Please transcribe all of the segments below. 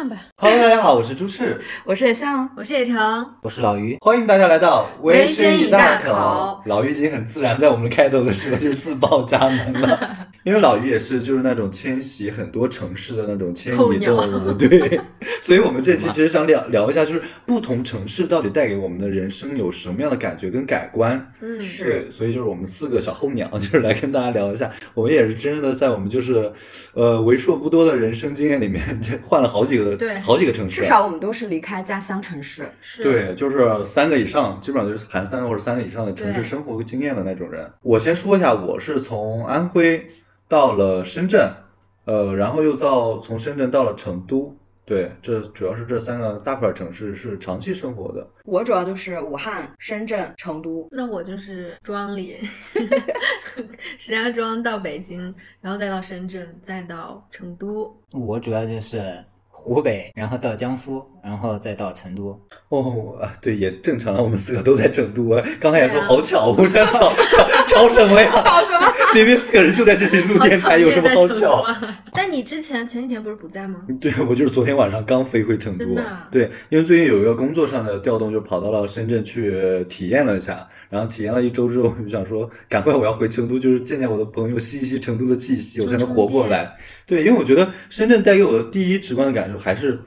样吧。Hello，大家好，我是朱赤，我是野象，我是野城，我是老于，欢迎大家来到微生生一大口。口。老于已经很自然在我们开头的时候就自报家门了，因为老于也是就是那种迁徙很多城市的那种迁移动物，对，所以我们这期其实想聊聊一下，就是不同城市到底带给我们的人生有什么样的感觉跟改观。嗯，是，所以就是我们四个小候鸟，就是来跟大家聊一下，我们也是真的在我们就是，呃，为数不多的人生经验里面，这换了好几个对好几个城市，至少我们都是离开家乡城市。是，对，就是三个以上，基本上就是含三个或者三个以上的城市生活经验的那种人。我先说一下，我是从安徽到了深圳，呃，然后又到从深圳到了成都。对，这主要是这三个大块城市是长期生活的。我主要就是武汉、深圳、成都。那我就是庄里，石家庄到北京，然后再到深圳，再到成都。我主要就是湖北，然后到江苏，然后再到成都。哦，啊，对，也正常了，我们四个都在成都啊。刚才也说好巧，我想巧巧巧什么呀？巧什么？明明四个人就在这里录电台，有什么好巧？啊？但你之前前几天不是不在吗？对，我就是昨天晚上刚飞回成都真的啊。对，因为最近有一个工作上的调动，就跑到了深圳去体验了一下。然后体验了一周之后，我就想说，赶快我要回成都，就是见见我的朋友，吸一吸成都的气息，我才能活过来。对，因为我觉得深圳带给我的第一直观的感受还是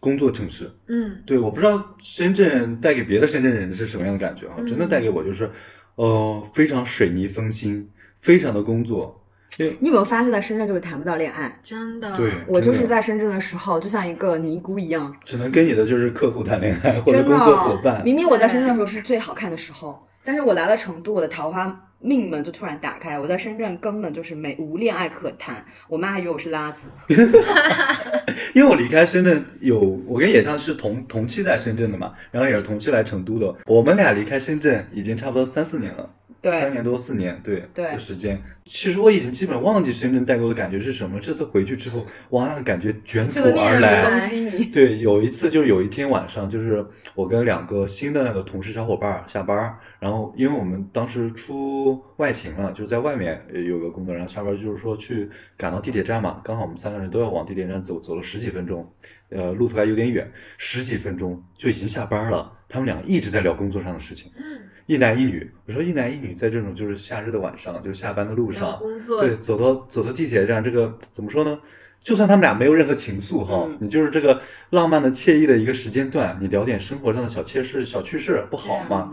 工作城市。嗯，对，我不知道深圳带给别的深圳人是什么样的感觉啊？嗯真的带给我就是，呃，非常水泥封心，非常的工作。因为你有没有发现，在深圳就是谈不到恋爱？真的。对，我就是在深圳的时候，就像一个尼姑一样，只能跟你的就是客户谈恋爱或者工作伙伴。明明我在深圳的时候是最好看的时候，但是我来了成都，我的桃花命门就突然打开。我在深圳根本就是没无恋爱可谈，我妈还以为我是拉子。因为我离开深圳有，我跟野象是同同期在深圳的嘛，然后也是同期来成都的。我们俩离开深圳已经差不多三四年了，三，年多四年，对对的时间。其实我已经基本忘记深圳代购的感觉是什么。这次回去之后，哇，那个感觉卷土而来。对，有一次就是有一天晚上，就是我跟两个新的那个同事小伙伴儿下班儿，然后因为我们当时出外勤了，就是在外面呃有个工作，然后下班儿就是说去赶到地铁站嘛，刚好我们三个人都要往地铁站走，走了十几分钟，呃，路途还有点远，十几分钟就已经下班儿了，他们两个一直在聊工作上的事情，嗯，一男一女。我说一男一女在这种就是夏日的晚上，就是下班的路上，工作对，走到走到地铁站，这个怎么说呢？就算他们俩没有任何情愫哈，嗯你就是这个浪漫的、惬意的一个时间段，你聊点生活上的小切事、小趣事，不好吗？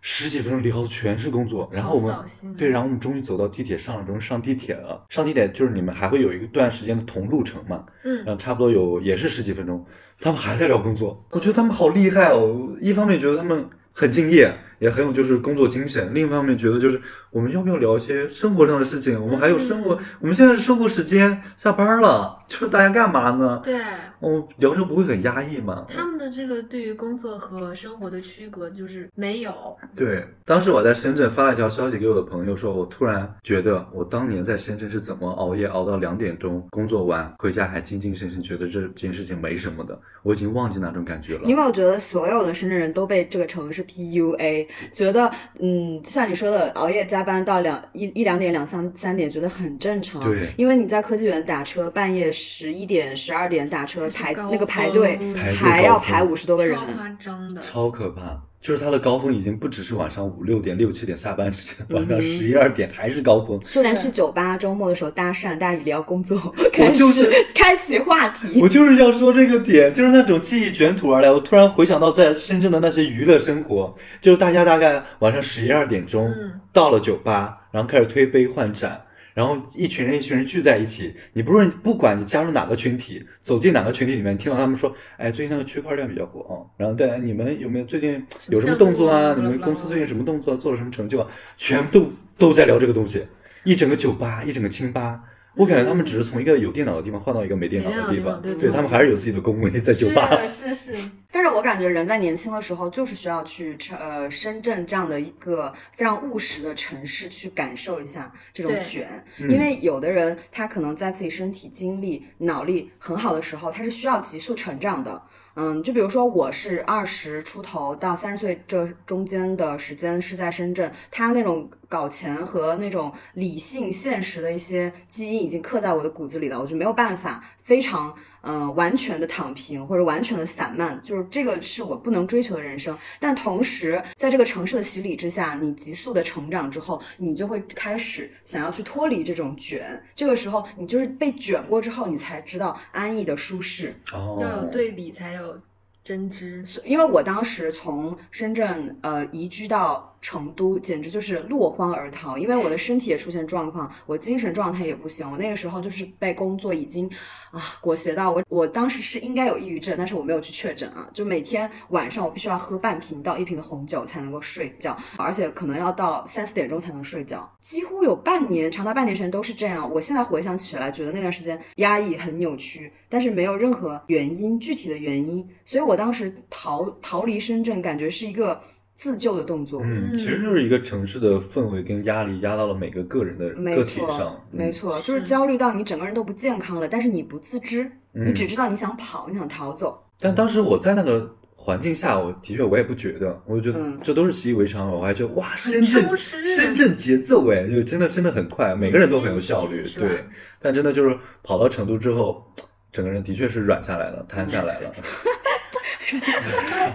十几分钟聊的全是工作，然后我们对，然后我们终于走到地铁上了，终于上地铁了。上地铁就是你们还会有一段时间的同路程嘛，嗯然后差不多有也是十几分钟，他们还在聊工作，我觉得他们好厉害哦。一方面觉得他们很敬业，也很有就是工作精神；另一方面觉得就是我们要不要聊一些生活上的事情？我们还有生活，我们现在是生活时间，下班了，就是大家干嘛呢？对哦，聊着不会很压抑吗？他们的这个对于工作和生活的区隔就是没有。对，当时我在深圳发了一条消息给我的朋友，说我突然觉得我当年在深圳是怎么熬夜熬到两点钟，工作完回家还精精神神，觉得这件事情没什么的，我已经忘记那种感觉了你有。没有觉得所有的深圳人都被这个城市 PUA？觉得嗯，就像你说的，熬夜加班到两一一两点、两三三点，觉得很正常。对因为你在科技园打车，半夜十一点、十二点打车排那个排队排队还要排五十多个人超。夸张的，超可怕，就是它的高峰已经不只是晚上五六点、六七点下班时间，晚嗯上十一二点还是高峰。就连去酒吧周末的时候搭讪，大家一聊工作，开始、就是开启话题。我就是要说这个点，就是那种记忆卷土而来。我突然回想到在深圳的那些娱乐生活，就是大家大概晚上十一二点钟嗯到了酒吧，然后开始推杯换盏，然后一群人一群人聚在一起。你不论不管你加入哪个群体，走进哪个群体里面，听到他们说，哎，最近那个区块链比较火啊，然后对你们有没有最近有什么动作啊？你们公司最近什么动作，做了什么成就啊？全部都都在聊这个东西，一整个酒吧，一整个清吧。我感觉他们只是从一个有电脑的地方换到一个没电脑的地方，对对他们还是有自己的工位在酒吧。是 是是，但是我感觉人在年轻的时候就是需要去呃深圳这样的一个非常务实的城市去感受一下这种卷，嗯因为有的人他可能在自己身体、精力、脑力很好的时候，他是需要急速成长的。嗯，就比如说我是二十出头到三十岁这中间的时间是在深圳，他那种搞钱和那种理性现实的一些基因已经刻在我的骨子里了，我就没有办法非常嗯、呃完全的躺平或者完全的散漫，就是这个是我不能追求的人生。但同时，在这个城市的洗礼之下，你急速的成长之后，你就会开始想要去脱离这种卷。这个时候，你就是被卷过之后，你才知道安逸的舒适。哦，要有对比才有真知。因为我当时从深圳呃移居到成都，简直就是落荒而逃。因为我的身体也出现状况，我精神状态也不行。我那个时候就是被工作已经啊裹挟到我，我当时是应该有抑郁症，但是我没有去确诊啊。就每天晚上我必须要喝半瓶到一瓶的红酒才能够睡觉，而且可能要到三四点钟才能睡觉，几乎有半年，长达半年时间都是这样。我现在回想起来，觉得那段时间压抑很扭曲，但是没有任何原因，具体的原因，所以我当时逃逃离深圳，感觉是一个自救的动作。嗯，其实就是一个城市的氛围跟压力压到了每个个人的个体错上，，嗯没错，就是焦虑到你整个人都不健康了，但是你不自知，嗯你只知道你想跑，你想逃走。但当时我在那个环境下，我的确我也不觉得，我就觉得嗯这都是习以为常，我还觉得哇，深圳深圳节奏哎，就真的真的很快，每个人都很有效率对。但真的就是跑到成都之后，整个人的确是软下来了，瘫下来了。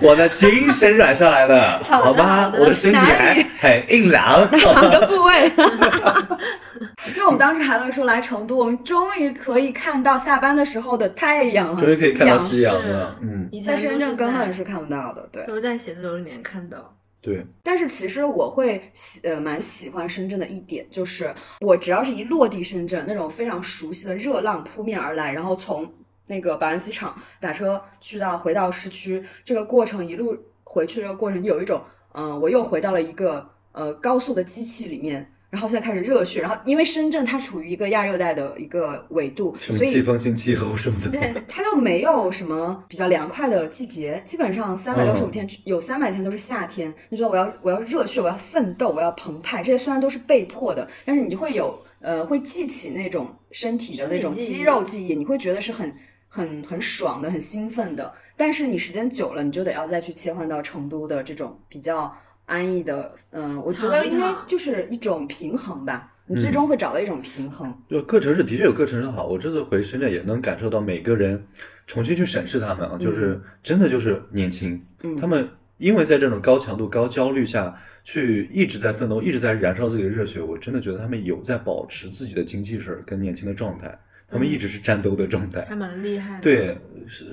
我的精神软下来了，好吧我的身体还很硬朗。哪个部位？因为我们当时还会说来成都，我们终于可以看到下班的时候的太阳了，终于可以看到夕夕阳阳了，嗯，以前在深圳根本是是看不到的，对。都是在写字楼里面看到。对，但是其实我会喜呃蛮喜欢深圳的一点，就是我只要是一落地深圳，那种非常熟悉的热浪扑面而来，然后从那个宝安机场打车去到回到市区，这个过程一路回去这个过程，有一种嗯、呃我又回到了一个呃高速的机器里面。然后现在开始热血，然后因为深圳它处于一个亚热带的一个纬度，什么所以季风性气候什么的，对，它又没有什么比较凉快的季节，基本上三百六十五天、有三百天都是夏天。你觉得我要我要热血，我要奋斗，我要澎湃，这些虽然都是被迫的，但是你就会有呃会记起那种身体的那种肌肉记忆，你会觉得是很很很爽的，很兴奋的。但是你时间久了，你就得要再去切换到成都的这种比较安逸的，嗯、我觉得应该就是一种平衡吧。你最终会找到一种平衡。就各城市的确有各城市的好。我这次回深圳也能感受到每个人重新去审视他们啊，就是真的就是年轻，嗯他们因为在这种高强度、高焦虑下去一直在奋斗，一直在燃烧自己的热血，我真的觉得他们有在保持自己的精气神儿跟年轻的状态，他们一直是战斗的状态。还蛮厉害的。对，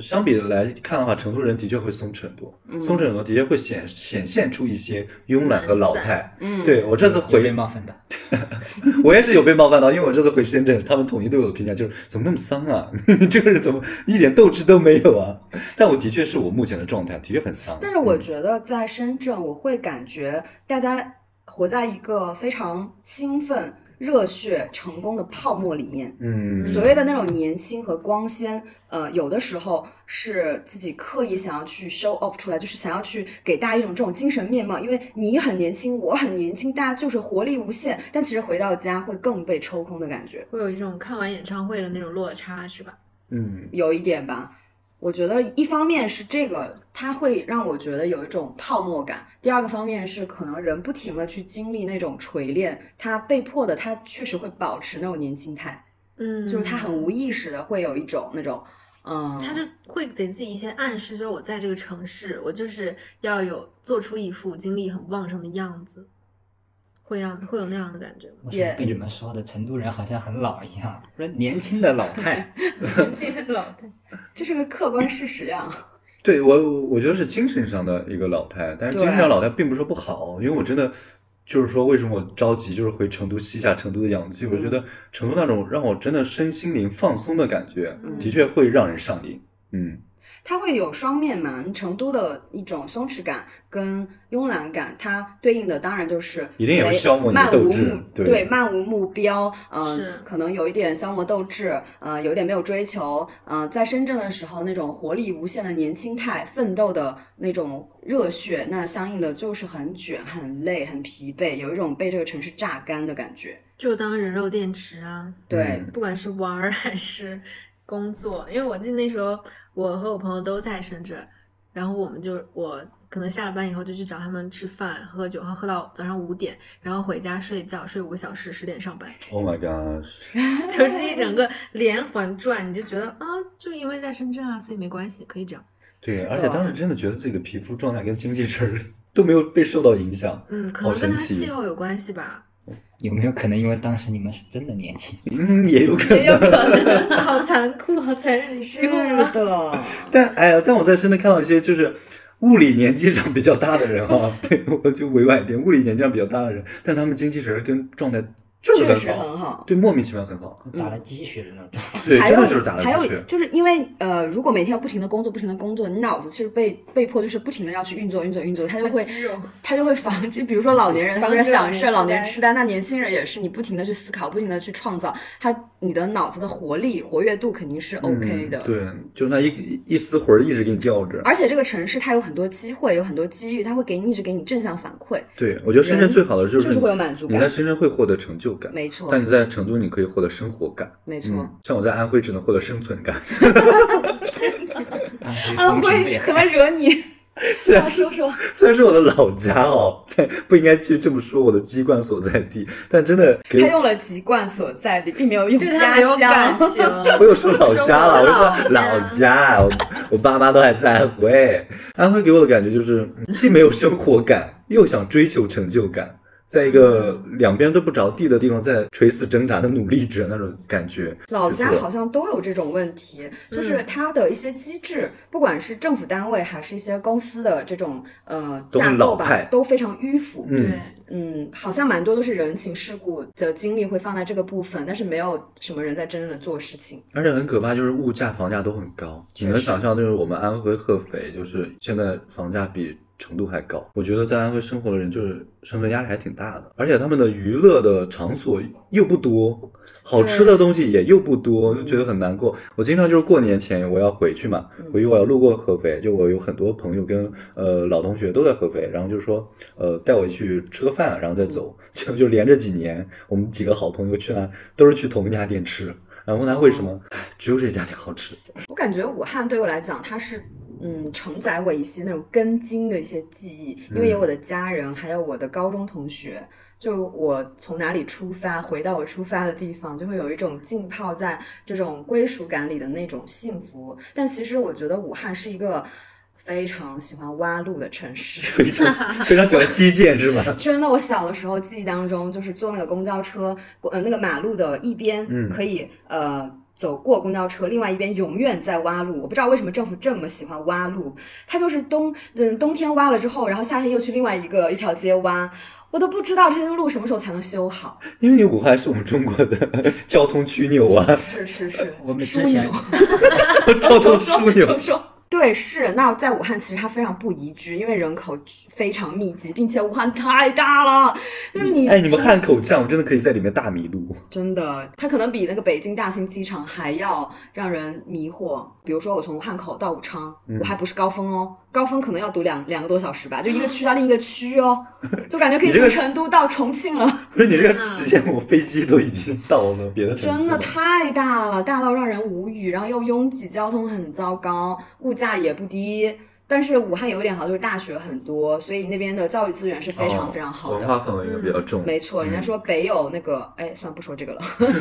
相比来看的话，成都人的确会松弛很多，嗯松弛很多，的确会显显现出一些慵懒和老态。嗯对我这次回被冒犯的，我也是有被冒犯到，因为我这次回深圳，他们统一对我的评价就是怎么那么丧啊？你 这个人怎么一点斗志都没有啊？但我的确是我目前的状态，的确很丧。但是我嗯觉得在深圳，我会感觉大家活在一个非常兴奋、热血、成功的泡沫里面。嗯，所谓的那种年轻和光鲜，呃，有的时候是自己刻意想要去 show off 出来，就是想要去给大家一种这种精神面貌。因为你很年轻，我很年轻，大家就是活力无限。但其实回到家会更被抽空的感觉，会有一种看完演唱会的那种落差，是吧？嗯，有一点吧。我觉得一方面是这个，它会让我觉得有一种泡沫感；第二个方面是可能人不停的去经历那种锤炼，他被迫的，他确实会保持那种年轻态，嗯，就是他很无意识的会有一种那种，嗯，他就会给自己一些暗示，就是我在这个城市，我就是要有做出一副精力很旺盛的样子，会让会有那样的感觉吗？为什么被你们说的成都人好像很老一样？不是年轻的老态，年轻的老太，这是个客观事实呀。对我我觉得是精神上的一个老态，但是精神上老态并不是说不好，因为我真的就是说为什么我着急，就是回成都吸下成都的氧气，我觉得成都那种让我真的身心灵放松的感觉，嗯的确会让人上瘾。嗯，它会有双面嘛，成都的一种松弛感跟慵懒感，它对应的当然就是一定有消磨你的漫无斗志目对对，漫无目标，嗯、是可能有一点消磨斗志，呃，有一点没有追求，嗯、在深圳的时候那种活力无限的年轻态，奋斗的那种热血，那相应的就是很卷、很累、很疲惫，有一种被这个城市榨干的感觉。就当人肉电池啊，对，嗯不管是玩儿还是工作，因为我记得那时候我和我朋友都在深圳，然后我们就我可能下了班以后就去找他们吃饭、喝酒，然后喝到早上五点，然后回家睡觉，睡五个小时，十点上班，Oh my god！就是一整个连环转，你就觉得啊，就因为在深圳啊，所以没关系，可以这样。对，而且当时真的觉得自己的皮肤状态跟精气神儿 都没有被受到影响，嗯，可能跟它气候有关系吧。有没有可能因为当时你们是真的年轻？嗯，也有可能也有能。可 能好残酷，好残忍，是了。的。但哎呀，但我在身边看到一些就是物理年纪上比较大的人哈、对我就委婉一点，物理年纪上比较大的人，但他们精气神儿跟状态就是确实很好，很好。对，莫名其妙很好，打了鸡血的那种。对，还有真的就是打了还有鸡血。就是因为呃，如果每天要不停的工作，不停的工作，你脑子其实被被迫就是不停的要去运作运作运作，它就会肌肉它就会防就，比如说老年人他就是防止老想是老年痴呆年痴呆，那年轻人也是，你不停的去思考，不停的去创造，他你的脑子的活力活跃度肯定是 OK 的。嗯、对，就那一一丝魂儿一直给你吊着。而且这个城市它有很多机会，有很多机遇，它会给你一直给你正向反馈，对，我觉得深圳最好的就是就是会有满足感你在深圳会获得成就感，没错但你在成都你可以获得生活感。没错。嗯，像我在安徽只能获得生存感。安徽怎么，惹你？虽然说说，虽然是我的老家哦，但不应该去这么说我的籍贯所在地，但真的给他用了籍贯所在地，并没有用家乡。我有说老家了，我说说老老家，我我爸妈都还在安徽。安徽给我的感觉就是，既没有生活感，又想追求成就感，在一个两边都不着地的地方，在垂死挣扎的努力着那种感觉。老家好像都有这种问题，嗯就是它的一些机制，不管是政府单位还是一些公司的这种呃都架构吧都非常迂腐。嗯对，嗯，好像蛮多都是人情世故的精力会放在这个部分，但是没有什么人在真正的做事情。而且很可怕，就是物价、房价都很高。你能想象，就是我们安徽合肥，就是现在房价比成都还高。我觉得在安徽生活的人，就是生存压力还挺大的，而且他们的娱乐的场所又不多，好吃的东西也又不多，就觉得很难过。我经常就是过年前我要回去嘛，回去我要路过合肥，就我有很多朋友跟呃老同学都在合肥，然后就说呃带我去吃个饭，然后再走，就 就连着几年，我们几个好朋友去那都是去同一家店吃。然后问他为什么，只有这家店好吃。我感觉武汉对我来讲，它是嗯承载我一些那种根茎的一些记忆，因为有我的家人，还有我的高中同学。就我从哪里出发，回到我出发的地方，就会有一种浸泡在这种归属感里的那种幸福。但其实我觉得武汉是一个非常喜欢挖路的城市。非常非常喜欢基建是吧？真的，我小的时候记忆当中，就是坐那个公交车，呃，那个马路的一边嗯可以、呃走过公交车，另外一边永远在挖路。我不知道为什么政府这么喜欢挖路，它就是冬嗯冬天挖了之后，然后夏天又去另外一个一条街挖。我都不知道这些路什么时候才能修好。因为你武汉是我们中国的 交通枢纽啊，是是是，我们枢之前纽 交通枢纽。对，是那在武汉其实它非常不宜居，因为人口非常密集，并且武汉太大了。那你哎，你们汉口站，我真的可以在里面大迷路。真的，它可能比那个北京大兴机场还要让人迷惑。比如说，我从汉口到武昌，嗯我还不是高峰哦，高峰可能要堵两两个多小时吧，就一个区到另一个区哦，就感觉可以从成都到重庆了。不是你这个时间，我飞机都已经到了 别的城市真的。太大了，大到让人无语，然后又拥挤，交通很糟糕，物价也不低。但是武汉有一点好，就是大学很多，所以那边的教育资源是非常哦非常好的。文化氛围应该比较重，没错，人家说北有那个，哎，算了不说这个了。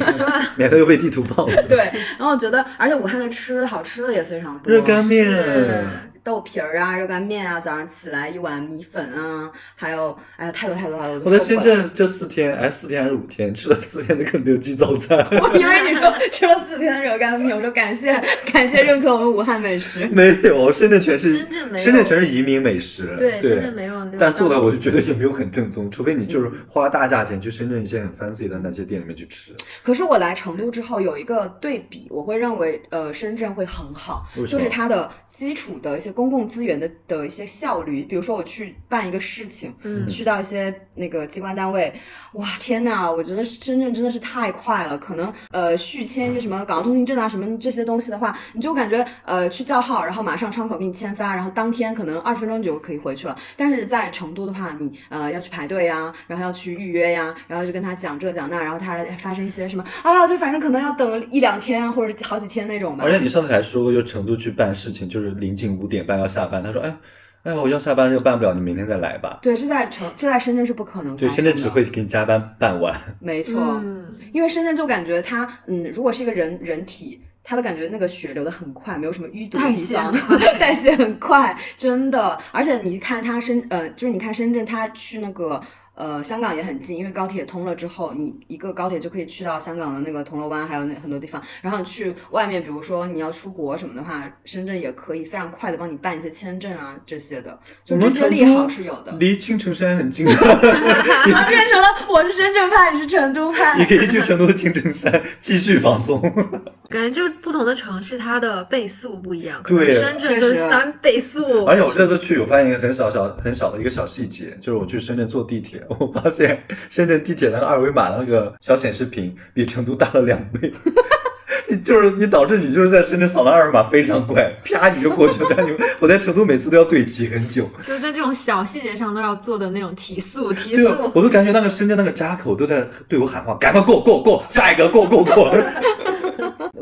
免得又被地图炮了。对，然后我觉得，而且武汉的吃的好吃的也非常多，热干面是豆皮儿啊，热干面啊，早上起来一碗米粉啊，还有哎呀，太多太多太多。我在深圳这四天，哎，四天还是五天，吃了四天的肯德基早餐。我以为你说吃了四天的热干面，我说感谢感谢认可我们武汉美食。没有，深圳全是深圳没有深圳全是移民美食。对，对，深圳没有那种但做的我就觉得也没有很正宗，除非你就是花大价钱去深圳一些很 fancy 的那些店里面去吃。可是我来成都之后有一个对比，我会认为呃深圳会很好，就是它的基础的一些公共资源的的一些效率，比如说我去办一个事情，嗯去到一些那个机关单位，哇天呐，我觉得深圳真的是太快了，可能呃续签一些什么港澳通行证啊什么这些东西的话，你就感觉呃去叫号，然后马上窗口给你签发，然后当天可能二十分钟就可以回去了。但是在成都的话，你呃要去排队呀，然后要去预约呀，然后就跟他讲这讲那，然后他发生一些什么啊，就反正可能要等一两天或者好几天那种吧而。且你上次还说过，就成都去办事情，就是临近五点半要下班，他说，哎，哎，我要下班，这个办不了，你明天再来吧。对，这在城这在深圳是不可能发对。深圳只会给你加班办完。没错，嗯，因为深圳就感觉它，嗯，如果是一个人人体，它的感觉那个血流的很快，没有什么淤堵的地方谢，快代谢很快，真的。而且你看它深呃，就是你看深圳，它去那个。呃，香港也很近，因为高铁通了之后，你一个高铁就可以去到香港的那个铜锣湾，还有那很多地方。然后你去外面，比如说你要出国什么的话，深圳也可以非常快的帮你办一些签证啊这些的，就这些利好是有的。离青城山很近，怎么变成了我是深圳派，你是成都派？你可以去成都的青城山继续放松。感觉就是不同的城市，它的倍速不一样。对深圳就是三倍速。而且我这次去，我发现一个很小小很小的一个小细节，就是我去深圳坐地铁，我发现深圳地铁那个二维码那个小显示屏比成都大了两倍。你就是你导致你就是在深圳扫那二维码非常快，啪你就过去了。感觉我在成都每次都要对齐很久，就是在这种小细节上都要做的那种提速提速。我都感觉那个深圳那个闸口都在对我喊话，赶快过过过，下一个过过过。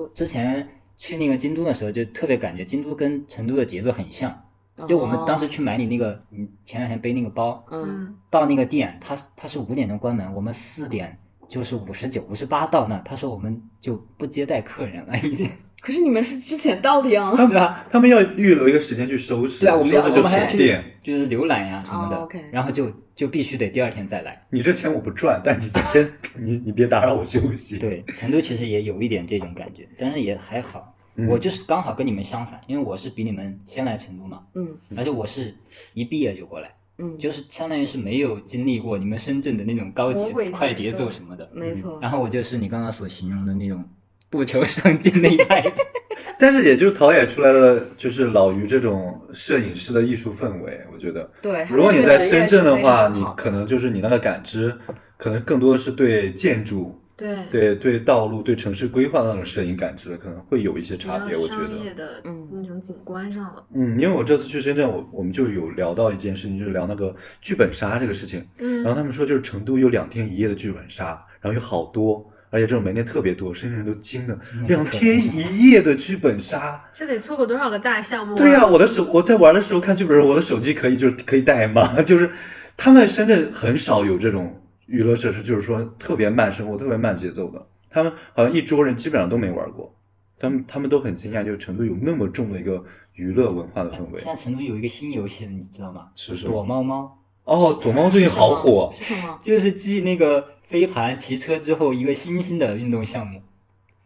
我之前去那个京都的时候，就特别感觉京都跟成都的节奏很像。就我们当时去买你那个，你前两天背那个包，嗯，嗯，到那个店，他他是五点钟关门，我们四点就是五十九、五十八到那，他说我们就不接待客人了，已经。可是你们是之前到的呀。对啊，他们要预留一个时间去收拾，对啊，我们要收拾就我们还要去锁店。就是浏览呀什么的，然后就就必须得第二天再来。你这钱我不赚，但你得先你你别打扰我休息。对，成都其实也有一点这种感觉，但是也还好。嗯我就是刚好跟你们相反，因为我是比你们先来成都嘛，嗯而且我是一毕业就过来，嗯，就是相当于是没有经历过你们深圳的那种高节快节奏奏什么的。没错。然后我就是你刚刚所形容的那种不求上进的一派人。但是也就陶冶出来了，就是老于这种摄影师的艺术氛围。我觉得，对，如果你在深圳的话，你可能就是你那个感知，可能更多的是对建筑、对，对对道路、对城市规划的那种摄影感知，可能会有一些差别。我觉得，商业的嗯那种景观上了。嗯，因为我这次去深圳，我我们就有聊到一件事情，就是聊那个剧本杀这个事情。嗯然后他们说，就是成都有两天一夜的剧本杀，然后有好多，而且这种门店特别多，深圳人都惊了，两天一夜的剧本杀。这得错过多少个大项目、啊？对呀、我的手我在玩的时候看剧本，我的手机可以就是可以带吗？就是他们深圳很少有这种娱乐设施，就是说特别慢生活、特别慢节奏的。他们好像一桌人基本上都没玩过，他们他们都很惊讶，就是成都有那么重的一个娱乐文化的氛围现。在成都有一个新游戏，你知道吗？是什么躲猫猫，哦，躲猫最近好火，是什么？就是继那个飞盘、骑车之后一个新兴的运动项目，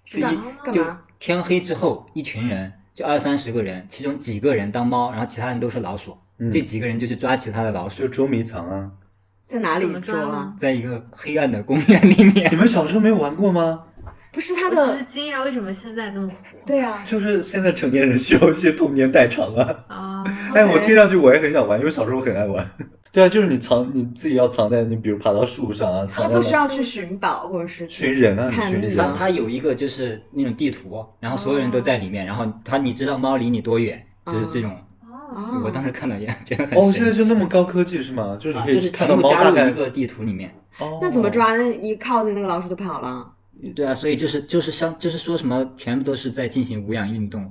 是一就？天黑之后，一群人就二三十个人，其中几个人当猫，然后其他人都是老鼠，嗯这几个人就去抓其他的老鼠就，捉迷藏啊。在哪里捉啊？在一个黑暗的公园里面你。们小时候没有玩过吗？不是他的我只是，惊讶为什么现在这么火对啊，就是现在成年人需要一些童年代偿啊。啊！哎，我听上去我也很想玩，因为小时候我很爱玩。对啊，就是你藏你自己要藏在你，比如爬到树上啊，藏在他不需要去寻宝或者是去寻人啊，你探秘它寻人啊。它有一个就是那种地图，然后所有人都在里面，然后它你知道猫离你多远，就是这种。哦我当时看到也 觉得很哦，神现在就奇那么高科技是吗？就是你啊，就是可以看到全部加猫大概入一个地图里面。哦，那怎么？抓？那一靠近那个老鼠就跑了，对啊，所以就是就是像就是说什么全部都是在进行无氧运动，有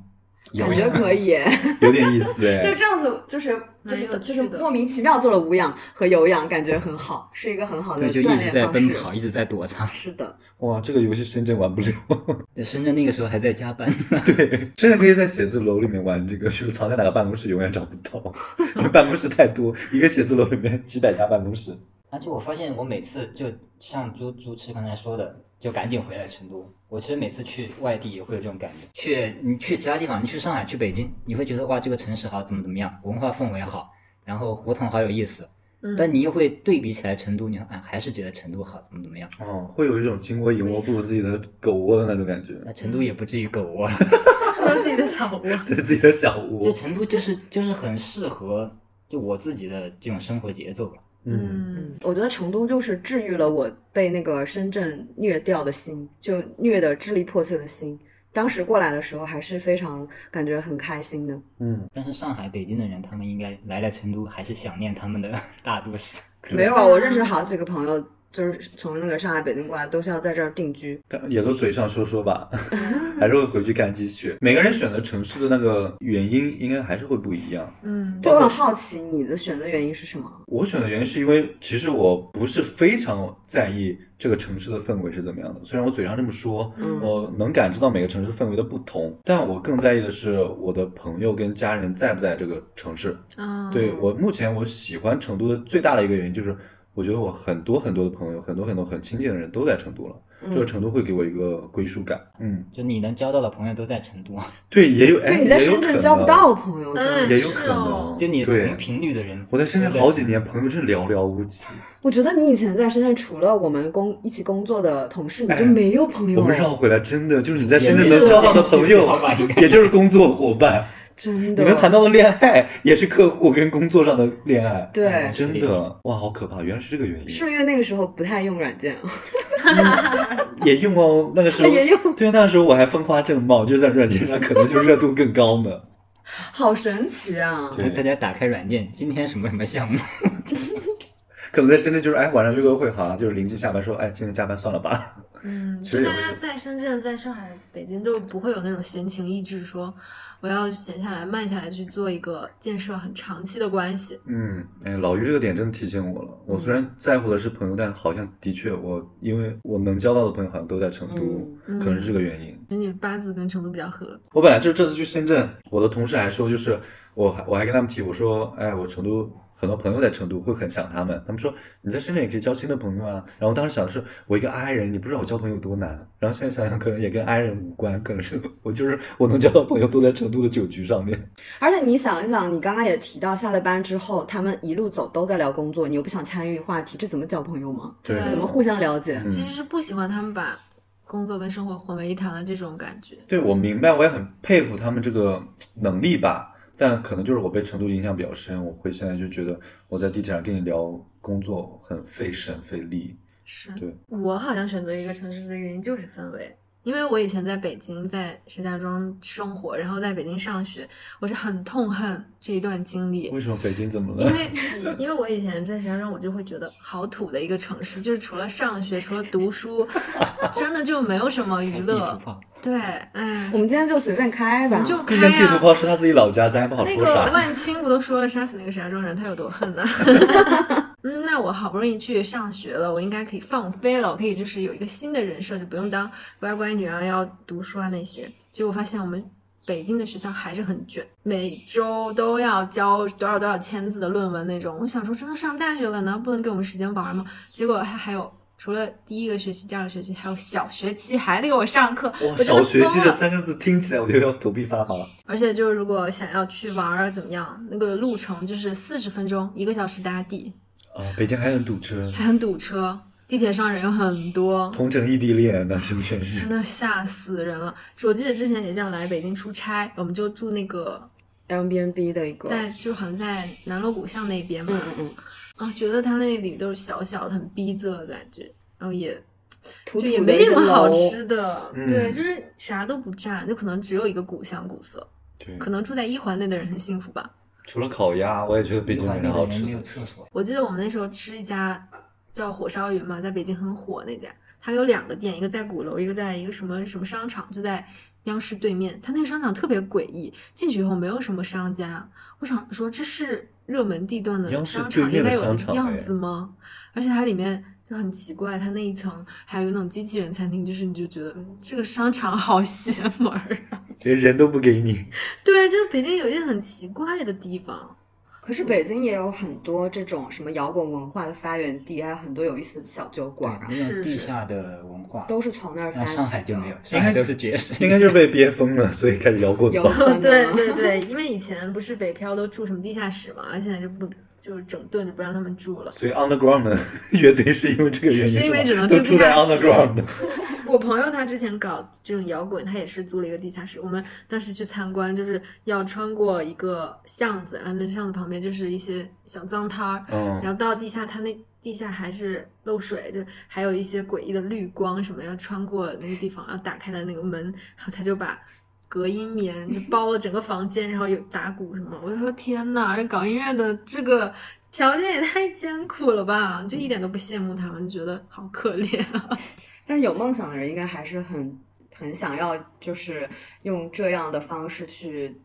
感觉可以耶。有点意思就哎。这样子，就是就是就是莫名其妙做了无氧和有氧，感觉很好，是一个很好的对，就锻一直在炼方式。奔跑，一直在躲藏。是的，哇，这个游戏深圳玩不了。对，深圳那个时候还在加班。对，深圳可以在写字楼里面玩这个，就是藏在哪个办公室永远找不到，因为办公室太多，一个写字楼里面几百家办公室。而且我发现我每次就像朱朱吃刚才说的，就赶紧回来成都。我其实每次去外地也会有这种感觉。去你去其他地方，你去上海、去北京，你会觉得哇，这个城市好，怎么怎么样，文化氛围好，然后胡同好有意思。嗯但你又会对比起来成都，你啊还是觉得成都好，怎么怎么样？哦，会有一种金窝银窝不如自己的狗窝的那种感觉，那成都也不至于狗窝了。还有自己的小窝。对自己的小窝就窝。成都就是就是很适合就我自己的这种生活节奏吧。嗯，嗯，我觉得成都就是治愈了我被那个深圳虐掉的心，就虐的支离破碎的心。当时过来的时候还是非常感觉很开心的。嗯，但是上海、北京的人，他们应该来了成都，还是想念他们的 大都市。没有啊，我认识好几个朋友就是从那个上海、北京过来，都是要在这儿定居。但也都嘴上说说吧，还是会回去干积雪。每个人选择城市的那个原因，应该还是会不一样。嗯，对我很好奇，你的选择原因是什么？我选的原因是因为，其实我不是非常在意这个城市的氛围是怎么样的。虽然我嘴上这么说，嗯我能感知到每个城市氛围的不同，但我更在意的是我的朋友跟家人在不在这个城市。啊，对我目前我喜欢成都的最大的一个原因就是，我觉得我很多很多的朋友，很多很多很亲近的人都在成都了，这个成都会给我一个归属感。嗯，就你能交到的朋友都在成都，对，也有哎，对，你在深圳交不到朋友，真嗯的。也有可是哦能，就你同频率的人。我在深圳好几年，朋友真寥寥无几。我觉得你以前在深圳，除了我们工一起工作的同事，你就哎没有朋友我。们绕回来，真的就是你在深圳能交到的朋友也就是工作伙伴。真的，你们谈到的恋爱，也是客户跟工作上的恋爱。对嗯，真的的哇，好可怕！原来是这个原因。是因为那个时候不太用软件？也用哦，那个时候 也用对，那个时候我还风华正茂，就在软件上可能就热度更高呢。好神奇啊！对大家打开软件，今天什么什么项目？可能在深圳就是哎晚上约个会，好像就是临近下班说哎今天加班算了吧。嗯，就大家在深圳、在上海、北京都不会有那种闲情逸致，说我要闲下来、慢下来去做一个建设很长期的关系。嗯，哎，老于这个点真的提醒我了。我虽然在乎的是朋友，但好像的确我因为我能交到的朋友好像都在成都，嗯可能是这个原因。就你八字跟成都比较合，我本来就是这次去深圳，我的同事还说，就是我还我还跟他们提，我说，哎，我成都很多朋友在成都，会很想他们。他们说你在深圳也可以交新的朋友啊。然后当时想的是，我一个 I 人，你不知道我交朋友多难。然后现在想想，可能也跟 I 人无关，可能是我就是我能交到朋友都在成都的酒局上面。而且你想一想，你刚刚也提到下了班之后，他们一路走都在聊工作，你又不想参与话题，这怎么交朋友吗？对怎么互相了解？其实是不喜欢他们把工作跟生活混为一谈的这种感觉。对我明白，我也很佩服他们这个能力吧。但可能就是我被成都影响比较深，我会现在就觉得我在地铁上跟你聊工作很费神费力。是对，我好像选择一个城市的原因就是氛围，因为我以前在北京，在石家庄生活，然后在北京上学，我是很痛恨这一段经历。为什么北京怎么了？因 为因为我以前在石家庄，我就会觉得好土的一个城市，就是除了上学，除了读书，真的就没有什么娱乐。对，哎我，们今天就随便开吧。就开毕竟地图啊。炮是他自己老家，咱也不好那个。万青不都说了，杀死那个石家庄人，他有多恨呢？嗯，那我好不容易去上学了，我应该可以放飞了，我可以就是有一个新的人设，就不用当乖乖女啊，要读书啊那些。结果发现我们北京的学校还是很卷，每周都要交多少多少千字的论文那种。我想说，真的上大学了，难道不能给我们时间玩吗？结果还还有。除了第一个学期、第二个学期，还有小学期还得给我上课，小学期这三个字听起来我就要头皮发麻。而且就是如果想要去玩儿怎么样，那个路程就是四十分钟，一个小时搭地，啊，北京还很堵车，还很堵车，地铁上人有很多，同城异地恋，那是不全是真？的吓死人了。我记得之前也这样来北京出差，我们就住那个 Airbnb 的一个，在就好像在南锣鼓巷那边嘛，嗯嗯嗯，啊，觉得它那里都是小小的，很逼仄的感觉，然后也 土土就也没什么好吃的，嗯对，就是啥都不占，就可能只有一个古香古色。对，可能住在一环内的人很幸福吧。除了烤鸭，我也觉得北京没一环内啥好吃没有。厕所，我记得我们那时候吃一家叫火烧云嘛，在北京很火那家，它有两个店，一个在鼓楼，一个在一个什么什么商场，就在央视对面。它那个商场特别诡异，进去以后没有什么商家，我想说这是热门地段的商对面的场应该有商场哎的样子吗？而且它里面。就很奇怪，它那一层还有那种机器人餐厅，就是你就觉得嗯这个商场好邪门儿啊！连人都不给你。对，就是北京有一些很奇怪的地方。可是北京也有很多这种什么摇滚文化的发源地，还有很多有意思的小酒馆啊，那是种地下的文化，都是从那儿发上海就没有，上海都是爵士，应该就是被憋疯了，所以开始摇滚 对对对，因为以前不是北漂都住什么地下室嘛，而现在就不就是整顿就不让他们住了。所以 underground 的 乐队是因为这个原因，是因为只能住在 underground 的。我朋友他之前搞这种摇滚，他也是租了一个地下室。我们当时去参观，就是要穿过一个巷子，然后那巷子旁边就是一些小脏摊儿，嗯然后到地下，他那地下还是漏水，就还有一些诡异的绿光什么，要穿过那个地方，然后打开的那个门，然后他就把隔音棉就 包了整个房间，然后有打鼓什么，我就说天呐，这搞音乐的这个条件也太艰苦了吧，就一点都不羡慕他们，觉得好可怜啊。但是有梦想的人应该还是很很想要，就是用这样的方式去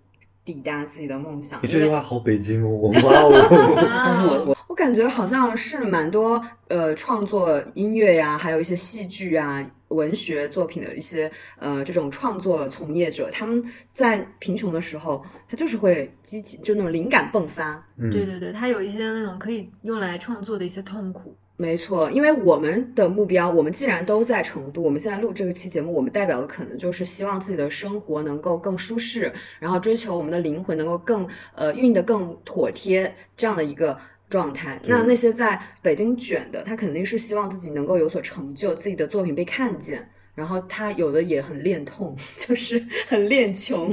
抵达自己的梦想。你这句话好北京哦，哇哦！我我我感觉好像是蛮多呃创作音乐呀，还有一些戏剧啊、文学作品的一些呃这种创作从业者，他们在贫穷的时候，他就是会激起就那种灵感迸发。嗯对对对，他有一些那种可以用来创作的一些痛苦。没错，因为我们的目标，我们既然都在成都，我们现在录这个期节目，我们代表的可能就是希望自己的生活能够更舒适，然后追求我们的灵魂能够更呃运得更妥帖这样的一个状态。那那些在北京卷的，他肯定是希望自己能够有所成就，自己的作品被看见。然后他有的也很恋痛，就是很恋穷，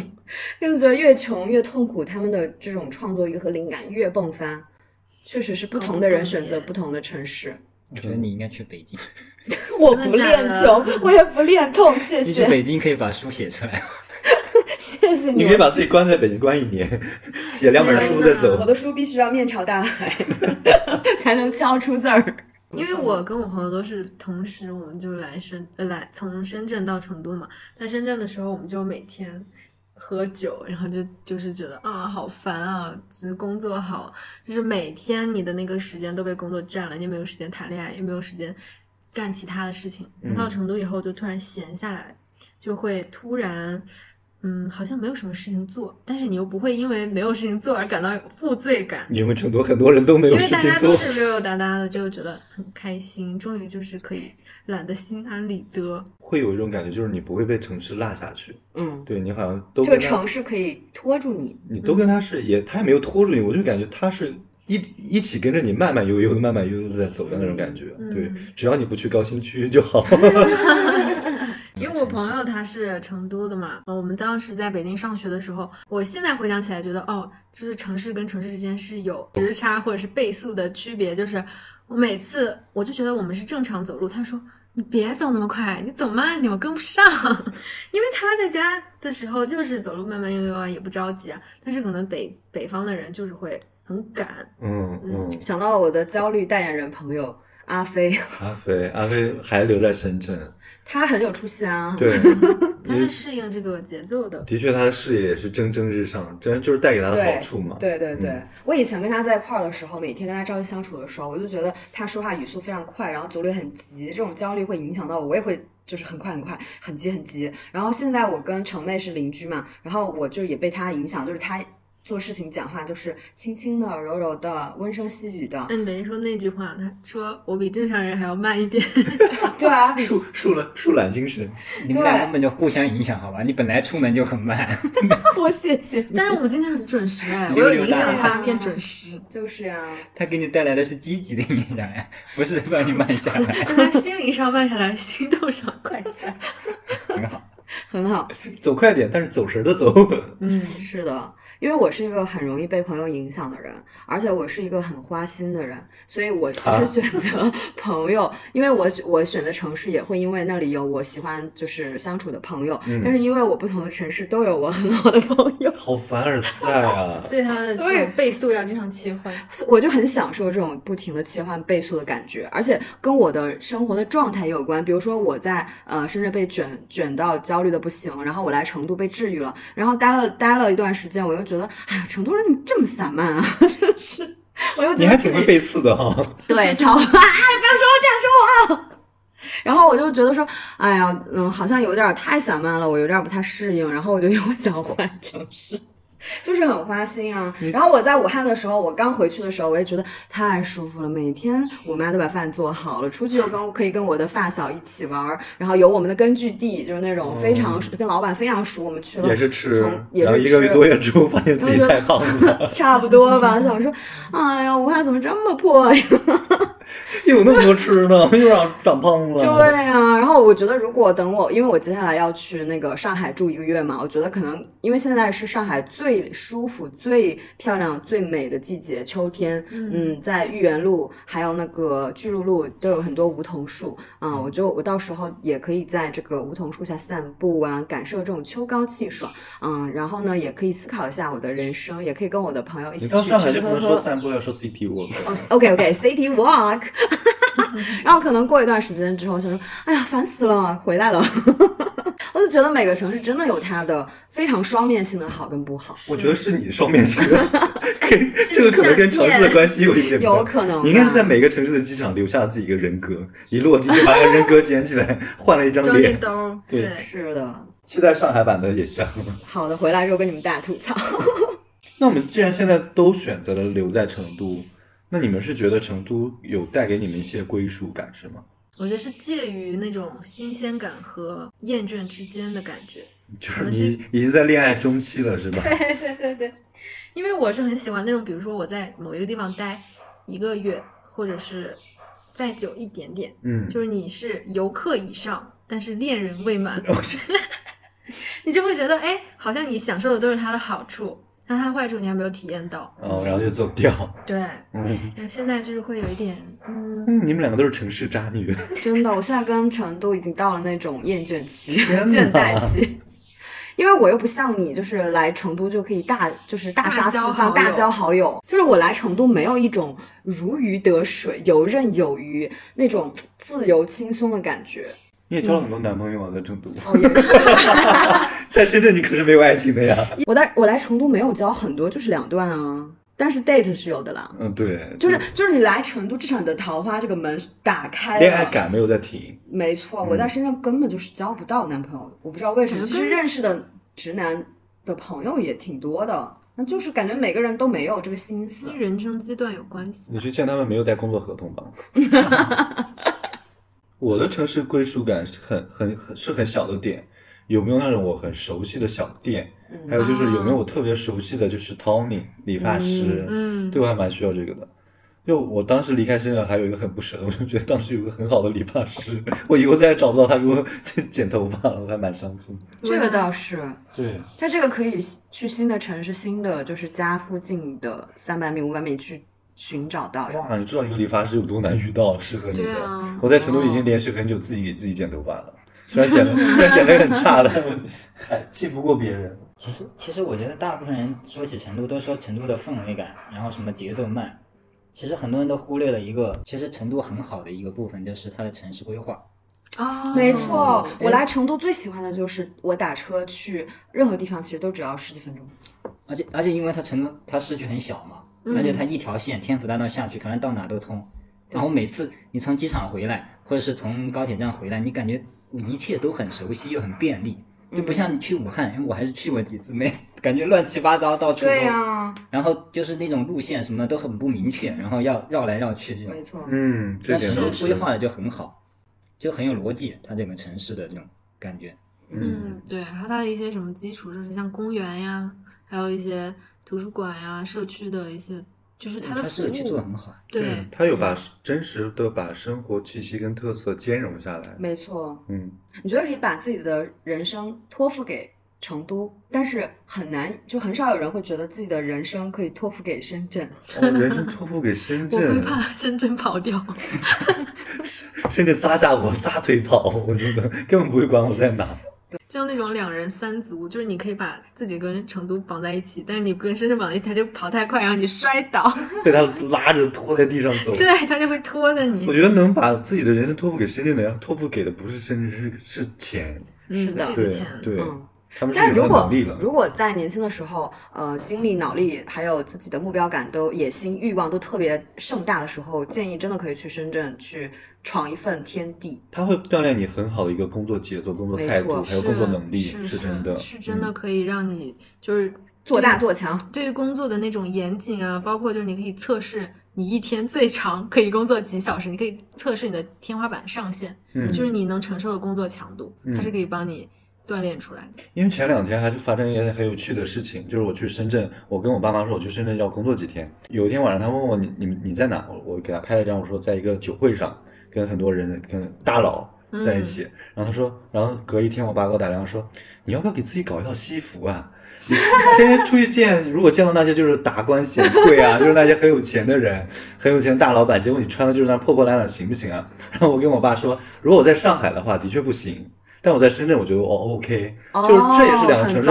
就觉得越穷越痛苦，他们的这种创作欲和灵感越迸发。确实是不同的人选择不同的城市。我觉得你应该去北京，我不恋 穷，我也不恋痛，谢谢你去，北京可以把书写出来。谢谢你你可以把自己关在北京关一年，写两本书再走我。的书必须要面朝大海，才能敲出字儿。因为我跟我朋友都是同时，我们就来深呃来从深圳到成都嘛。在深圳的时候，我们就每天喝酒，然后就就是觉得啊好烦啊，只是工作好，就是每天你的那个时间都被工作占了，你也没有时间谈恋爱，也没有时间干其他的事情。嗯到成都以后，就突然闲下来，就会突然。嗯，好像没有什么事情做，但是你又不会因为没有事情做而感到负罪感，因为成都很多人都没有因为大事情做，家都是溜溜达达的，就觉得很开心，终于就是可以懒得心安理得。会有一种感觉，就是你不会被城市落下去。嗯，对你好像都这个城市可以拖住你。你都跟他是也，他也没有拖住你，我就感觉他是一一起跟着你慢慢悠悠的、慢慢悠悠的在走的那种感觉。嗯对，只要你不去高新区就好。朋友他是成都的嘛，呃我们当时在北京上学的时候，我现在回想起来觉得，哦，就是城市跟城市之间是有时差或者是倍速的区别。就是我每次我就觉得我们是正常走路，他说你别走那么快，你走慢点，我跟不上。因为他在家的时候就是走路慢慢悠悠啊，也不着急啊。但是可能北北方的人就是会很赶，嗯嗯，想到了我的焦虑代言人朋友阿飞，阿飞，阿飞还留在深圳，他很有出息啊。对，他是适应这个节奏的。的确他的事业也是蒸蒸日上，真就是带给他的好处嘛。对对对，嗯我以前跟他在一块儿的时候，每天跟他朝夕相处的时候，我就觉得他说话语速非常快，然后走路也很急，这种焦虑会影响到我，我也会就是很快很快，很急很急。然后现在我跟程妹是邻居嘛，然后我就也被他影响，就是他做事情讲话就是轻轻的、柔柔的、温声细语的。那你等于说那句话，他说我比正常人还要慢一点。对啊，树树了树懒精神，你们俩根本就互相影响，好吧？你本来出门就很慢，我谢谢。但是我们今天很准时哎，我溜溜有影响达他变准时，就是呀、他给你带来的是积极的影响呀，不是让你慢下来，让他心灵上慢下来，行动上快起来。挺好。很好。走快点，但是走神的走。嗯，是的，因为我是一个很容易被朋友影响的人，而且我是一个很花心的人，所以我其啊实选择 朋友，因为我我选的城市也会因为那里有我喜欢就是相处的朋友，嗯但是因为我不同的城市都有我很好的朋友，好凡尔赛啊！所以他的这所以种倍速要经常切换。我就很享受这种不停的切换倍速的感觉，而且跟我的生活的状态也有关。比如说我在呃深圳被卷卷到焦虑的不行，然后我来成都被治愈了，然后待了待了一段时间，我又觉得，哎呀，成都人怎么这么散漫啊？真是，我又觉你还挺会背刺的哈。对，超啊！不要说我这样说我。然后我就觉得说，哎呀，嗯，好像有点儿太散漫了，我有点儿不太适应，然后我就又想换城市。就是很花心啊。然后我在武汉的时候，我刚回去的时候，我也觉得太舒服了。每天我妈都把饭做好了，出去又跟可以跟我的发小一起玩儿，然后有我们的根据地，就是那种非常、跟老板非常熟。我们去了也是吃从，也是然后一个吃多月之后发现自己太胖了。差不多吧。想说，哎呀，武汉怎么这么破呀？又有那么多吃的，又让长胖了。对呀、然后我觉得如果等我，因为我接下来要去那个上海住一个月嘛，我觉得可能因为现在是上海最舒服、最漂亮、最美的季节，秋天，嗯，在豫园路还有那个巨鹿路都有很多梧桐树，啊、我就我到时候也可以在这个梧桐树下散步啊，感受这种秋高气爽，嗯，然后呢，也可以思考一下我的人生，也可以跟我的朋友一起去你到上海就不能说。散步，要说 city walk。哦，OK OK，City Walk，然后可能过一段时间之后，想说，哎呀，烦死了，回来了。我就觉得每个城市真的有它的非常双面性的好跟不好，我觉得是你双面性的，跟这个可能跟城市的关系有一点有可能吧你应该是在每个城市的机场留下了自己一个人格，一落地就把那个人格捡起来，换了一张装进脸。对对，是的。期待上海版的也像。好的，回来之后跟你们大吐槽。那我们既然现在都选择了留在成都，那你们是觉得成都有带给你们一些归属感是吗？我觉得是介于那种新鲜感和厌倦之间的感觉。就是你已经在恋爱中期了是吧？对对对对，因为我是很喜欢那种，比如说我在某一个地方待一个月，或者是再久一点点，嗯，就是你是游客以上，但是恋人未满，哦 你就会觉得，哎，好像你享受的都是它的好处，但它的坏处你还没有体验到。哦，然后就走掉。对，嗯，那现在就是会有一点，嗯，嗯你们两个都是城市渣女。真的，我现在跟成都已经到了那种厌倦期、天哪倦怠期。因为我又不像你，就是来成都就可以大，就是大杀四方、大交好友。就是我来成都没有一种如鱼得水、游刃有余那种自由轻松的感觉。你也交了很多男朋友啊，在成都，哦，也是。在深圳你可是没有爱情的呀。我在我来成都没有交很多，就是两段啊，但是 date 是有的啦。嗯，对，就是就是你来成都，至少你的桃花这个门是打开了。恋爱感没有在停。没错，我在深圳根本就是交不到男朋友，我不知道为什么。其实认识的直男的朋友也挺多的，那就是感觉每个人都没有这个心思跟。人生阶段有关系。你去见他们没有带工作合同吧？我的城市归属感是很很很是很小的点，有没有那种我很熟悉的小店？还有就是有没有我特别熟悉的就是 Tony 理发师？嗯，对我还蛮需要这个的。就我当时离开深圳，还有一个很不舍的，我就觉得当时有个很好的理发师，我以后再也找不到他给我剪头发了，我还蛮伤心。这个倒是，对，他这个可以去新的城市、新的就是家附近的三百米、五百米去寻找到呀。哇，你知道一个理发师有多难遇到适合你的？对啊我在成都已经连续很久自己给自己剪头发了，虽然剪的 虽然剪的很差，但我还气不过别人。其实，其实我觉得大部分人说起成都，都说成都的氛围感，然后什么节奏慢。其实很多人都忽略了一个，其实成都很好的一个部分就是它的城市规划。哦，没错，哎我来成都最喜欢的就是我打车去任何地方，其实都只要十几分钟。而且而且因为它成都它市区很小嘛，而且它一条线天府大道下去，反正到哪都通。然后每次你从机场回来，或者是从高铁站回来，你感觉一切都很熟悉又很便利，就不像你去武汉，因为我还是去过几次，没感觉乱七八糟到处都。对呀、然后就是那种路线什么的都很不明确，然后要绕来绕去这种没。错。嗯，这但是点是。规划的就很好，就很有逻辑，它整个城市的这种感觉。嗯，对，还有它的一些什么基础设施，像公园呀，还有一些图书馆呀、社区的一些，就是它的服务社区做。很好。对，它有把真实的把生活气息跟特色兼容下来。没错，嗯，你觉得可以把自己的人生托付给成都，但是很难，就很少有人会觉得自己的人生可以托付给深圳。哦，人生托付给深圳 我会，怕深圳跑掉。深圳撒下我撒腿跑，我觉得根本不会管我在哪。就像那种两人三足，就是你可以把自己跟成都绑在一起，但是你跟深圳绑在一起，他就跑太快，然后你摔倒，被他拉着拖在地上走。对他就会拖着你我。觉得能把自己的人生托付给深圳的人，托付给的不是深圳，是是钱。嗯，是的对自己的钱。对，嗯他们是但是如果。如果在年轻的时候，呃，精力、脑力还有自己的目标感都野心、欲望都特别盛大的时候，建议真的可以去深圳去闯一份天地。它会锻炼你很好的一个工作节奏、工作态度，还有工作能力，是是真的，是真的嗯。可以让你就是做大做强，对于工作的那种严谨啊，包括就是你可以测试你一天最长可以工作几小时，你可以测试你的天花板上限，嗯。就是你能承受的工作强度，它是可以帮你锻炼出来的。因为前两天还是发生一件很有趣的事情，就是我去深圳，我跟我爸妈说我去深圳要工作几天。有一天晚上，他问我你你你在哪？我我给他拍了张，我说在一个酒会上，跟很多人跟大佬在一起。然后他说，然后隔一天我爸给我打电话说，你要不要给自己搞一套西服啊？你天天出去见，如果见到那些就是达官显贵啊，就是那些很有钱的人、很有钱的大老板，结果你穿的就是那破破烂烂，行不行啊？然后我跟我爸说，如果我在上海的话，的确不行。但我在深圳，我觉得哦 OK，就是这也是两个城市，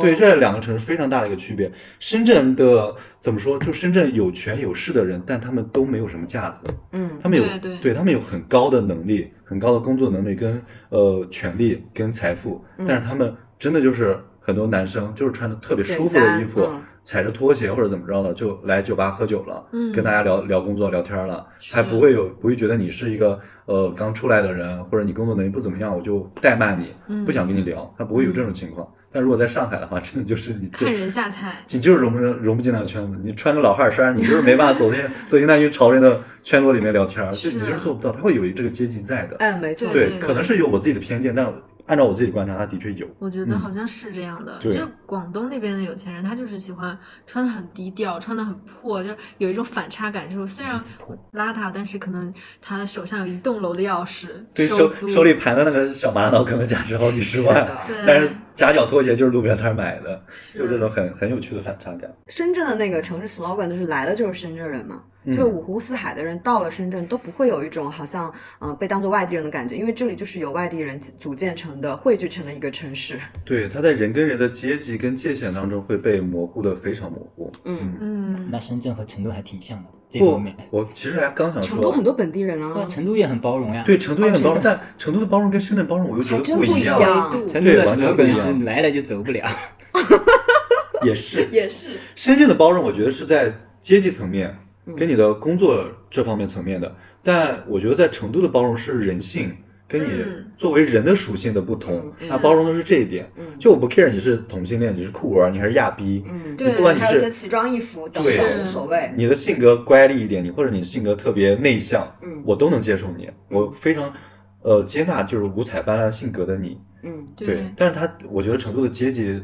对，这两个城市非常大的一个区别。深圳的怎么说？就深圳有权有势的人，但他们都没有什么架子，嗯，他们有对对他们有很高的能力，很高的工作能力跟呃权利跟财富，嗯但是他们真的就是很多男生就是穿的特别舒服的衣服嗯，踩着拖鞋或者怎么着的就来酒吧喝酒了，嗯。跟大家聊聊工作聊天了，是。还不会有不会觉得你是一个呃刚出来的人，或者你工作能力不怎么样，我就怠慢你，嗯不想跟你聊，他不会有这种情况。但如果在上海的话，真的就是你就看人下菜，你就是融不融不进那个圈子，你穿个老汉衫，你就是没办法走进走进那群潮人的圈落里面聊天，就你就是做不到，他会有这个阶级在的。哎，没错，对，对可能是有我自己的偏见，但按照我自己观察，他的确有。我觉得好像是这样的。对就是广东那边的有钱人，他就是喜欢穿的很低调，穿的很破，就有一种反差感。就是虽然邋遢，但是可能他手上有一栋楼的钥匙，对手手里盘的那个小玛瑙可能价值好几十万，对，但是夹脚拖鞋就是路边摊儿买的，是就这种很很有趣的反差感。深圳的那个城市 slogan 就是来了就是深圳人嘛，嗯就是五湖四海的人到了深圳都不会有一种好像嗯、呃被当做外地人的感觉，因为这里就是由外地人组建成的、汇聚成的一个城市。对，它在人跟人的阶级跟界限当中会被模糊的非常模糊。嗯，嗯，那深圳和成都还挺像的这不方面。，我其实还刚想说，成都很多本地人啊，，成都也很包容呀。对成都也很包容，哦但成都的包容跟深圳包容我又觉得不一样一样。成都完全不一样是来了就走不了。也是，也是，深圳的包容，我觉得是在阶级层面，嗯跟你的工作这方面层面的。但我觉得在成都的包容是人性，跟你嗯作为人的属性的不同嗯，它包容的是这一点。就我不 care 你是同性恋，你是酷儿，你还是亚逼，嗯，对不管你是还有些奇装异服等对等，无所谓。你的性格乖戾一点，你或者你性格特别内向，嗯我都能接受你，我非常呃接纳就是五彩斑斓性格的你。嗯，对，但是他我觉得成都的阶级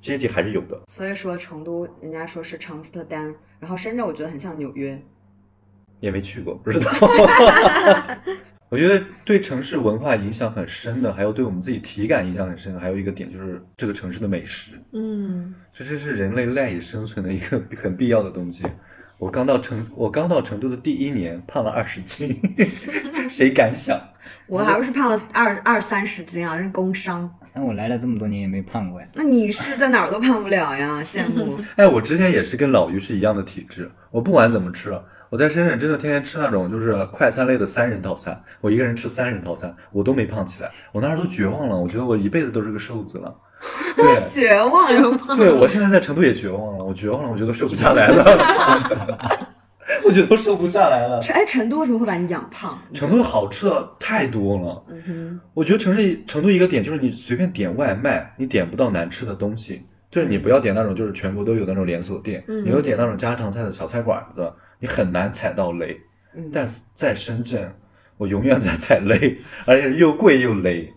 阶级还是有的。所以说成都人家说是长斯特丹，然后深圳我觉得很像纽约。也没去过，不知道。我觉得对城市文化影响很深的，还有对我们自己体感影响很深的，还有一个点就是这个城市的美食，嗯，这真是人类赖以生存的一个 很必要的东西。我刚到成，我刚到成都的第一年，胖了二十斤，谁敢想？我还不是胖了二二三十斤啊，这是工伤。但我来了这么多年也没胖过呀。那你是在哪儿都胖不了呀，羡慕。哎，我之前也是跟老于是一样的体质，我不管怎么吃，我在深圳真的天天吃那种就是快餐类的三人套餐，我一个人吃三人套餐，我都没胖起来，我那时候都绝望了，我觉得我一辈子都是个瘦子了。对，绝望。就胖对我现在在成都也绝望了，我绝望了，我觉得瘦不下来了，我觉得瘦不下来了。哎，成都为什么会把你养胖？成都的好吃的太多了，嗯哼，我觉得城市成都一个点就是你随便点外卖，你点不到难吃的东西。就是你不要点那种就是全国都有那种连锁店，嗯你要点那种家常菜的小菜馆子，你很难踩到雷。嗯但是在深圳，我永远在踩雷，而且又贵又雷。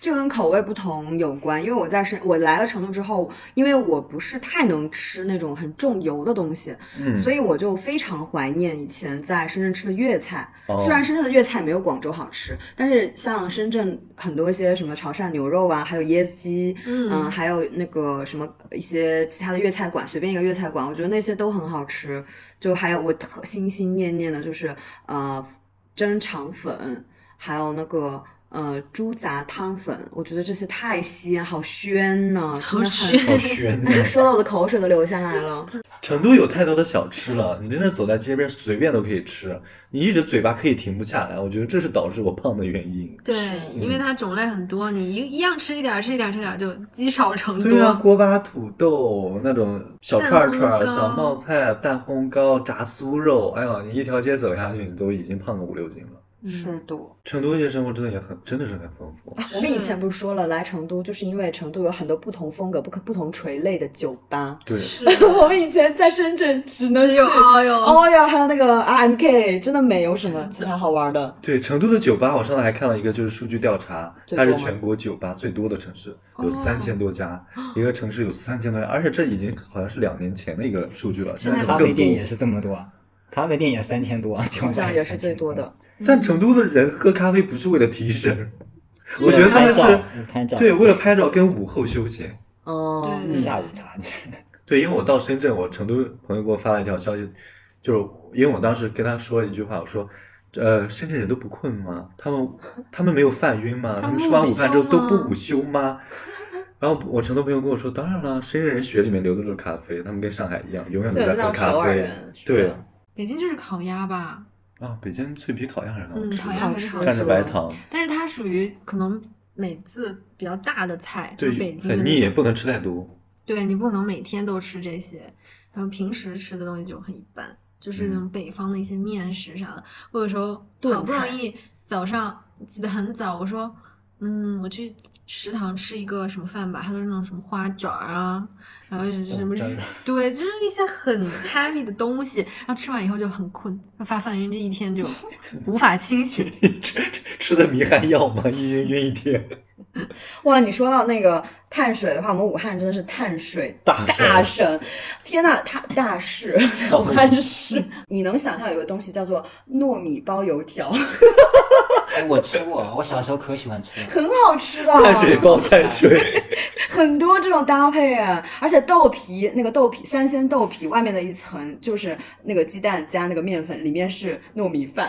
这跟口味不同有关，因为我在深，我来了成都之后，因为我不是太能吃那种很重油的东西，嗯，所以我就非常怀念以前在深圳吃的粤菜。哦虽然深圳的粤菜没有广州好吃，但是像深圳很多一些什么潮汕牛肉啊，还有椰子鸡，嗯还有那个什么一些其他的粤菜馆，随便一个粤菜馆，我觉得那些都很好吃。就还有我特心心念念的就是呃蒸肠粉，还有那个。呃，猪杂汤粉，我觉得这些太鲜，好鲜呐、真的很好好悬啊！说到我的口水都流下来了。成都有太多的小吃了，你真的走在街边随便都可以吃，你一直嘴巴可以停不下来。我觉得这是导致我胖的原因。对，因为它种类很多，你一一样吃一点儿，吃一点儿，吃一点儿，就积少成多。对啊，锅巴土豆那种小串串小冒菜、蛋烘糕、炸酥肉，哎呀，你一条街走下去，你都已经胖个五六斤了。适度。成都夜生活真的也很，真的是很丰富。我们以前不是说了，来成都就是因为成都有很多不同风格、不可不同垂类的酒吧。对，是 我们以前在深圳只能只有去哦哟，还有那个 RMK，真的没有什么其他好玩的。对，成都的酒吧，我上次还看了一个，就是数据调查，它是全国酒吧最多的城市，有哦三千多家，一个城市有三千多家，而且这已经好像是两年前的一个数据了，现在咖啡店也。是这么多啊，咖啡店也三千多啊，酒好吧像也是最多的。但成都的人喝咖啡不是为了提神，我觉得他们是，对为了拍照跟午后休闲。哦，嗯下午茶 对，因为我到深圳，我成都朋友给我发了一条消息，就是因为我当时跟他说了一句话，我说，呃，深圳人都不困吗？他们他们没有犯晕吗？他他们们吃完午饭之后都不午休吗？然后我成都朋友跟我说，当然了，深圳人血里面流的都是咖啡，他们跟上海一样，永远都，在喝咖啡对北京就是烤鸭吧，啊，北京脆皮烤鸭还是很好嗯，吃的，烤鸭还是好好吃蘸着白糖，但是它属于可能每次比较大的菜，就北，京的很腻，不能吃太多。对你不能每天都吃这些，然后平时吃的东西就很一般，就是那种北方的一些面食啥的。我有时候好不容易早上起得很早，我说，嗯，我去食堂吃一个什么饭吧，它都是那种什么花卷儿啊，然后就是什么对，就是一些很 heavy 的东西，然后吃完以后就很困，发饭晕，这一天就 无法清醒。吃吃的迷汗药吗？一晕晕一天。哇，你说到那个碳水的话，我们武汉真的是碳水大省大省。天呐，它大市，武汉市。你能想象有个东西叫做糯米包油条，哎，我吃过，我小时候可喜欢吃了。很好吃的。碳水包碳水，很多这种搭配啊，而且豆皮那个豆皮三鲜豆皮外面的一层就是那个鸡蛋加那个面粉，里面是糯米饭。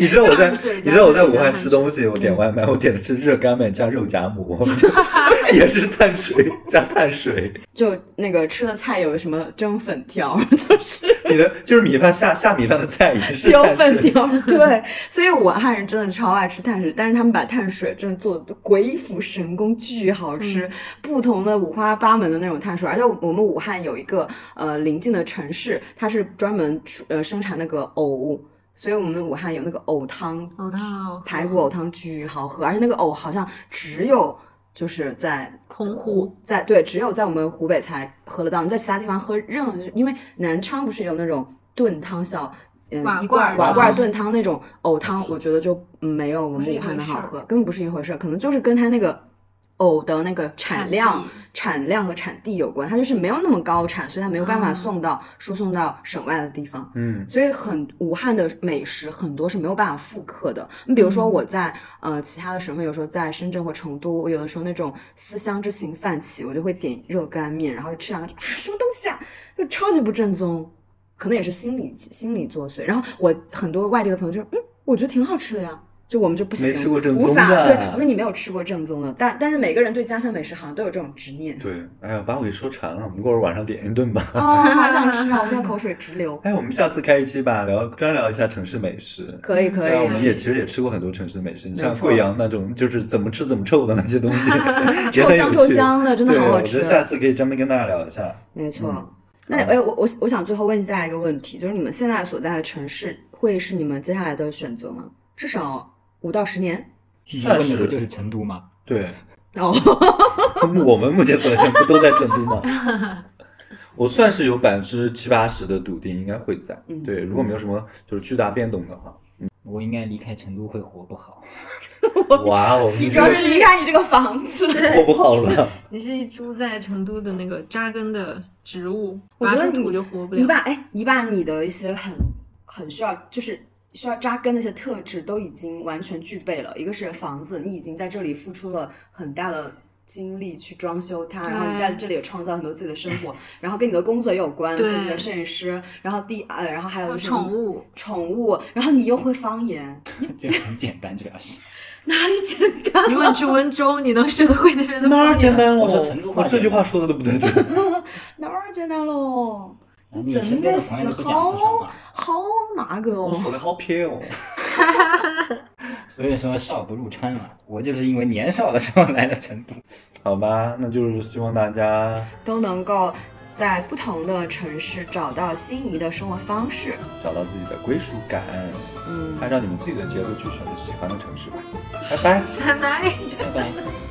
你知道我在 你知道我在武汉吃东西，我点外卖，我点的是热干面加肉夹馍，就 也是碳水加碳水。就那个吃的菜有什么蒸粉条，就是你的就是米饭下下米饭的菜也是有碳水。粉条，对，所以武汉人真的超爱吃碳水，但是他们把碳水真的做的鬼斧神工，巨好吃，嗯不同的五花八门的那种碳水，而且我们武汉有一个呃临近的城市，它是专门出呃生产那个藕。所以我们武汉有那个藕汤，藕汤排骨藕汤巨好喝，而且那个藕好像只有就是在洪湖，在对，只有在我们湖北才喝得到，你在其他地方喝任何，因为南昌不是有那种炖汤小。嗯，一瓦罐瓦罐儿炖汤那种藕汤，我觉得就没有我们武汉的好喝，根本不是一回事儿。可能就是跟它那个藕的那个产产量地、产量和产地有关，它就是没有那么高产，所以它没有办法啊送到输送到省外的地方。嗯，所以很武汉的美食很多是没有办法复刻的。你比如说我在、呃其他的省份，有时候在深圳或成都，我有的时候那种思乡之情泛起，我就会点热干面，然后吃两个啊什么东西啊，就超级不正宗，可能也是心理心理作祟。然后我很多外地的朋友就说，嗯，我觉得挺好吃的呀。就我们就不行，没吃过正无法宗的对，我说你没有吃过正宗的，但但是每个人对家乡美食好像都有这种执念。对，哎呀，把我给说馋了，我们过会儿晚上点一顿吧。哦，好想吃啊！我现在口水直流。哎，我们下次开一期吧，聊专聊一下城市美食。可以可以我，们也其实也吃过很多城市美食，你像贵阳那种就是怎么吃怎么臭的那些东西 也臭香很有趣。臭香的，真的很，好好吃我觉得。下次可以专门跟大家聊一下。没错。嗯那哎，我我我想最后问大家一个问题，就是你们现在所在的城市会是你们接下来的选择吗？至少五到十年？你算是问的不就是成都吗？对，哦，我们目前所在不都在成都吗？我算是有百分之七八十的笃定应该会在。嗯对，如果没有什么就是巨大变动的话，我应该离开成都会活不好。哇哦，你主要是离开你这个房子。活不好了。你是一株在成都的那个扎根的植物，拔出我觉得你土就活不了。你把哎，你把你的一些很很需要就是需要扎根的一些特质都已经完全具备了。一个是房子，你已经在这里付出了很大的。精力去装修它，然后你在这里也创造很多自己的生活，然后跟你的工作也有关，对跟你的摄影师，然后第呃，然后还有就是宠物，宠物，然后你又会方言，这个很简单，主要是。哪里简单？如果你去温州，你能学得会那边的哪儿？简单了？我说成都话我这句话说的都不对。哪儿简单喽？你身边的朋友都不讲四川话，好那个哦？我说的好撇哦。所以说少不入川嘛。我就是因为年少的时候来了成都。好吧，那就是希望大家都能够在不同的城市找到心仪的生活方式。找到自己的归属感，嗯，按照你们自己的节奏去选择喜欢的城市吧。拜拜。拜拜。拜拜。